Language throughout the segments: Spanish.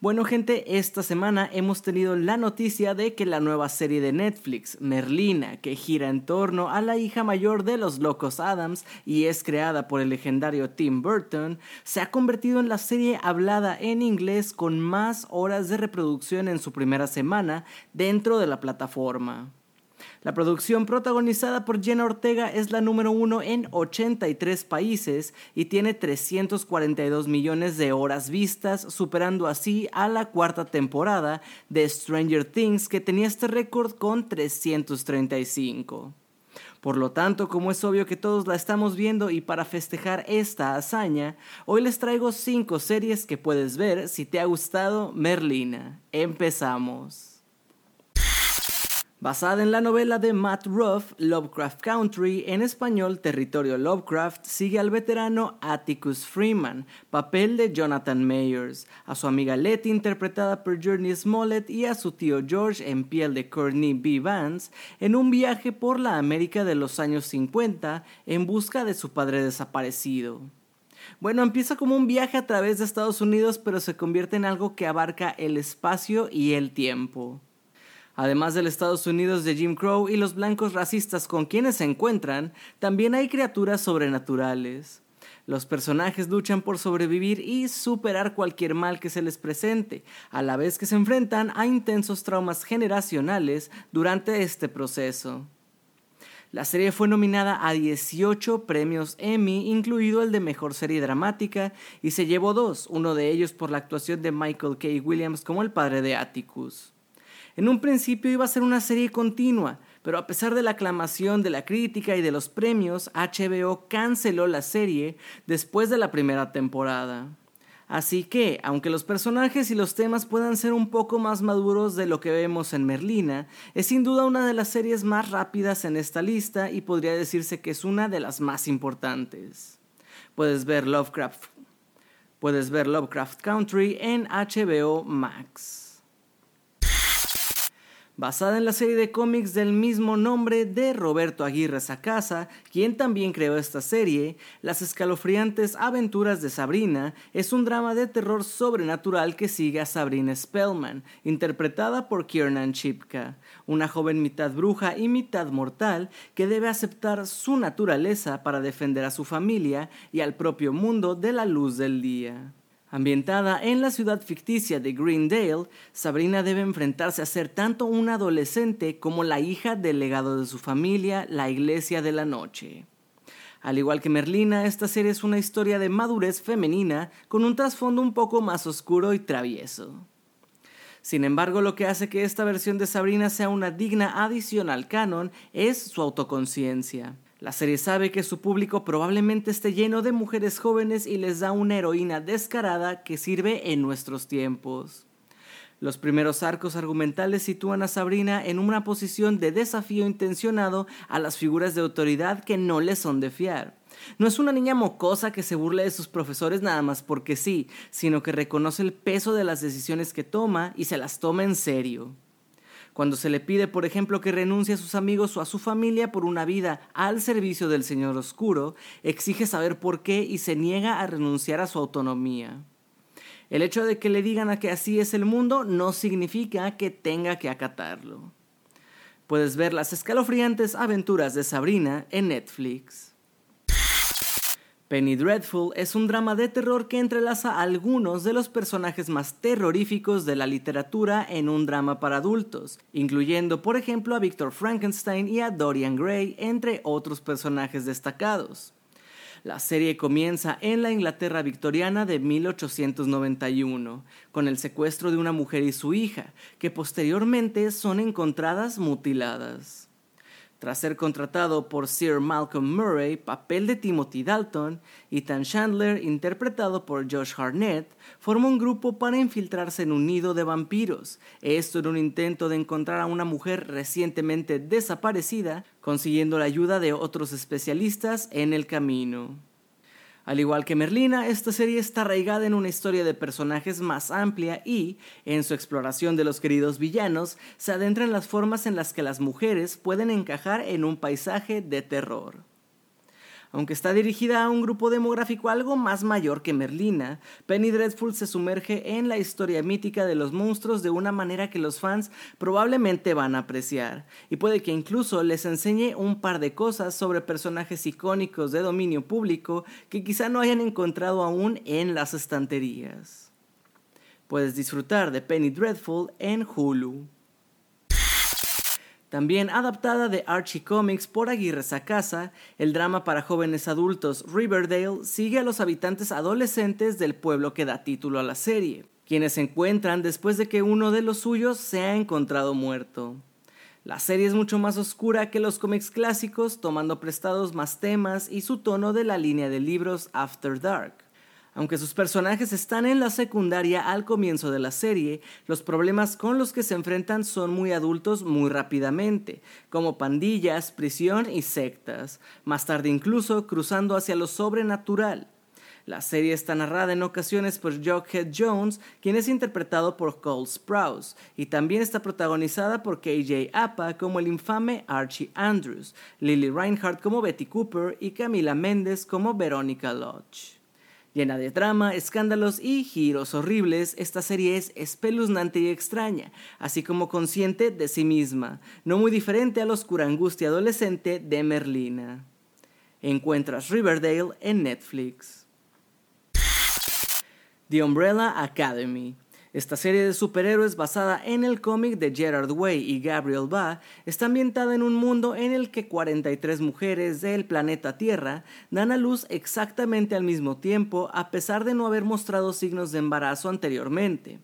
Bueno gente, esta semana hemos tenido la noticia de que la nueva serie de Netflix, Merlina, que gira en torno a la hija mayor de los locos Adams y es creada por el legendario Tim Burton, se ha convertido en la serie hablada en inglés con más horas de reproducción en su primera semana dentro de la plataforma. La producción protagonizada por Jenna Ortega es la número uno en 83 países y tiene 342 millones de horas vistas, superando así a la cuarta temporada de Stranger Things que tenía este récord con 335. Por lo tanto, como es obvio que todos la estamos viendo y para festejar esta hazaña, hoy les traigo 5 series que puedes ver si te ha gustado Merlina. Empezamos. Basada en la novela de Matt Ruff, Lovecraft Country, en español Territorio Lovecraft, sigue al veterano Atticus Freeman, papel de Jonathan Mayers, a su amiga Letty interpretada por Journey Smollett y a su tío George en piel de Courtney B. Vance en un viaje por la América de los años 50 en busca de su padre desaparecido. Bueno, empieza como un viaje a través de Estados Unidos, pero se convierte en algo que abarca el espacio y el tiempo. Además del Estados Unidos de Jim Crow y los blancos racistas con quienes se encuentran, también hay criaturas sobrenaturales. Los personajes luchan por sobrevivir y superar cualquier mal que se les presente, a la vez que se enfrentan a intensos traumas generacionales durante este proceso. La serie fue nominada a 18 premios Emmy, incluido el de Mejor Serie Dramática, y se llevó dos, uno de ellos por la actuación de Michael K. Williams como el padre de Atticus. En un principio iba a ser una serie continua, pero a pesar de la aclamación de la crítica y de los premios, HBO canceló la serie después de la primera temporada. Así que, aunque los personajes y los temas puedan ser un poco más maduros de lo que vemos en Merlina, es sin duda una de las series más rápidas en esta lista y podría decirse que es una de las más importantes. Puedes ver Lovecraft, puedes ver Lovecraft Country en HBO Max basada en la serie de cómics del mismo nombre de Roberto Aguirre Sacasa, quien también creó esta serie, Las escalofriantes aventuras de Sabrina es un drama de terror sobrenatural que sigue a Sabrina Spellman, interpretada por Kiernan Chipka, una joven mitad bruja y mitad mortal que debe aceptar su naturaleza para defender a su familia y al propio mundo de la luz del día. Ambientada en la ciudad ficticia de Greendale, Sabrina debe enfrentarse a ser tanto una adolescente como la hija del legado de su familia, la Iglesia de la Noche. Al igual que Merlina, esta serie es una historia de madurez femenina con un trasfondo un poco más oscuro y travieso. Sin embargo, lo que hace que esta versión de Sabrina sea una digna adición al canon es su autoconciencia. La serie sabe que su público probablemente esté lleno de mujeres jóvenes y les da una heroína descarada que sirve en nuestros tiempos. Los primeros arcos argumentales sitúan a Sabrina en una posición de desafío intencionado a las figuras de autoridad que no le son de fiar. No es una niña mocosa que se burle de sus profesores nada más porque sí, sino que reconoce el peso de las decisiones que toma y se las toma en serio. Cuando se le pide, por ejemplo, que renuncie a sus amigos o a su familia por una vida al servicio del Señor Oscuro, exige saber por qué y se niega a renunciar a su autonomía. El hecho de que le digan a que así es el mundo no significa que tenga que acatarlo. Puedes ver las escalofriantes aventuras de Sabrina en Netflix. Penny Dreadful es un drama de terror que entrelaza a algunos de los personajes más terroríficos de la literatura en un drama para adultos, incluyendo por ejemplo a Victor Frankenstein y a Dorian Gray, entre otros personajes destacados. La serie comienza en la Inglaterra victoriana de 1891, con el secuestro de una mujer y su hija, que posteriormente son encontradas mutiladas. Tras ser contratado por Sir Malcolm Murray, papel de Timothy Dalton, Ethan Chandler, interpretado por Josh Harnett, formó un grupo para infiltrarse en un nido de vampiros. Esto en un intento de encontrar a una mujer recientemente desaparecida, consiguiendo la ayuda de otros especialistas en el camino. Al igual que Merlina, esta serie está arraigada en una historia de personajes más amplia y, en su exploración de los queridos villanos, se adentra en las formas en las que las mujeres pueden encajar en un paisaje de terror. Aunque está dirigida a un grupo demográfico algo más mayor que Merlina, Penny Dreadful se sumerge en la historia mítica de los monstruos de una manera que los fans probablemente van a apreciar, y puede que incluso les enseñe un par de cosas sobre personajes icónicos de dominio público que quizá no hayan encontrado aún en las estanterías. Puedes disfrutar de Penny Dreadful en Hulu. También adaptada de Archie Comics por Aguirre Sacasa, el drama para jóvenes adultos Riverdale sigue a los habitantes adolescentes del pueblo que da título a la serie, quienes se encuentran después de que uno de los suyos se ha encontrado muerto. La serie es mucho más oscura que los cómics clásicos, tomando prestados más temas y su tono de la línea de libros After Dark. Aunque sus personajes están en la secundaria al comienzo de la serie, los problemas con los que se enfrentan son muy adultos muy rápidamente, como pandillas, prisión y sectas, más tarde incluso cruzando hacia lo sobrenatural. La serie está narrada en ocasiones por Jughead Jones, quien es interpretado por Cole Sprouse, y también está protagonizada por KJ Apa como el infame Archie Andrews, Lily Reinhardt como Betty Cooper y Camila Méndez como Veronica Lodge. Llena de drama, escándalos y giros horribles, esta serie es espeluznante y extraña, así como consciente de sí misma, no muy diferente a la oscura angustia adolescente de Merlina. Encuentras Riverdale en Netflix. The Umbrella Academy esta serie de superhéroes basada en el cómic de Gerard Way y Gabriel Ba está ambientada en un mundo en el que 43 mujeres del planeta Tierra dan a luz exactamente al mismo tiempo a pesar de no haber mostrado signos de embarazo anteriormente.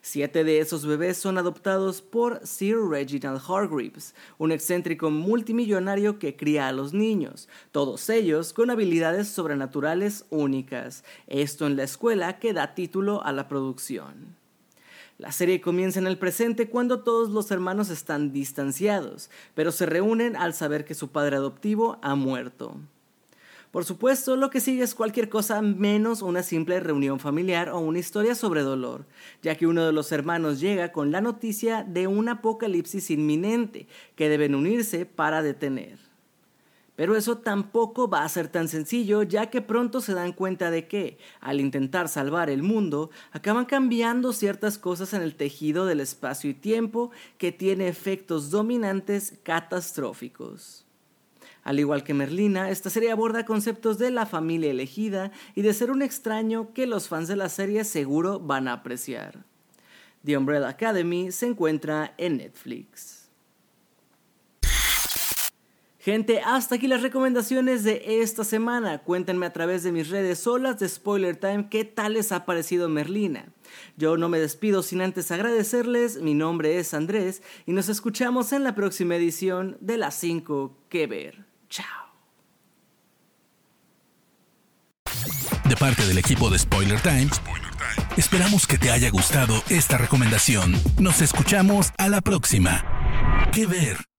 Siete de esos bebés son adoptados por Sir Reginald Hargreaves, un excéntrico multimillonario que cría a los niños, todos ellos con habilidades sobrenaturales únicas, esto en la escuela que da título a la producción. La serie comienza en el presente cuando todos los hermanos están distanciados, pero se reúnen al saber que su padre adoptivo ha muerto. Por supuesto, lo que sigue es cualquier cosa menos una simple reunión familiar o una historia sobre dolor, ya que uno de los hermanos llega con la noticia de un apocalipsis inminente que deben unirse para detener. Pero eso tampoco va a ser tan sencillo, ya que pronto se dan cuenta de que, al intentar salvar el mundo, acaban cambiando ciertas cosas en el tejido del espacio y tiempo que tiene efectos dominantes catastróficos. Al igual que Merlina, esta serie aborda conceptos de la familia elegida y de ser un extraño que los fans de la serie seguro van a apreciar. The Umbrella Academy se encuentra en Netflix. Gente, hasta aquí las recomendaciones de esta semana. Cuéntenme a través de mis redes solas de Spoiler Time qué tal les ha parecido Merlina. Yo no me despido sin antes agradecerles. Mi nombre es Andrés y nos escuchamos en la próxima edición de las 5 que ver. Chao. De parte del equipo de Spoiler Time, esperamos que te haya gustado esta recomendación. Nos escuchamos a la próxima. Que ver.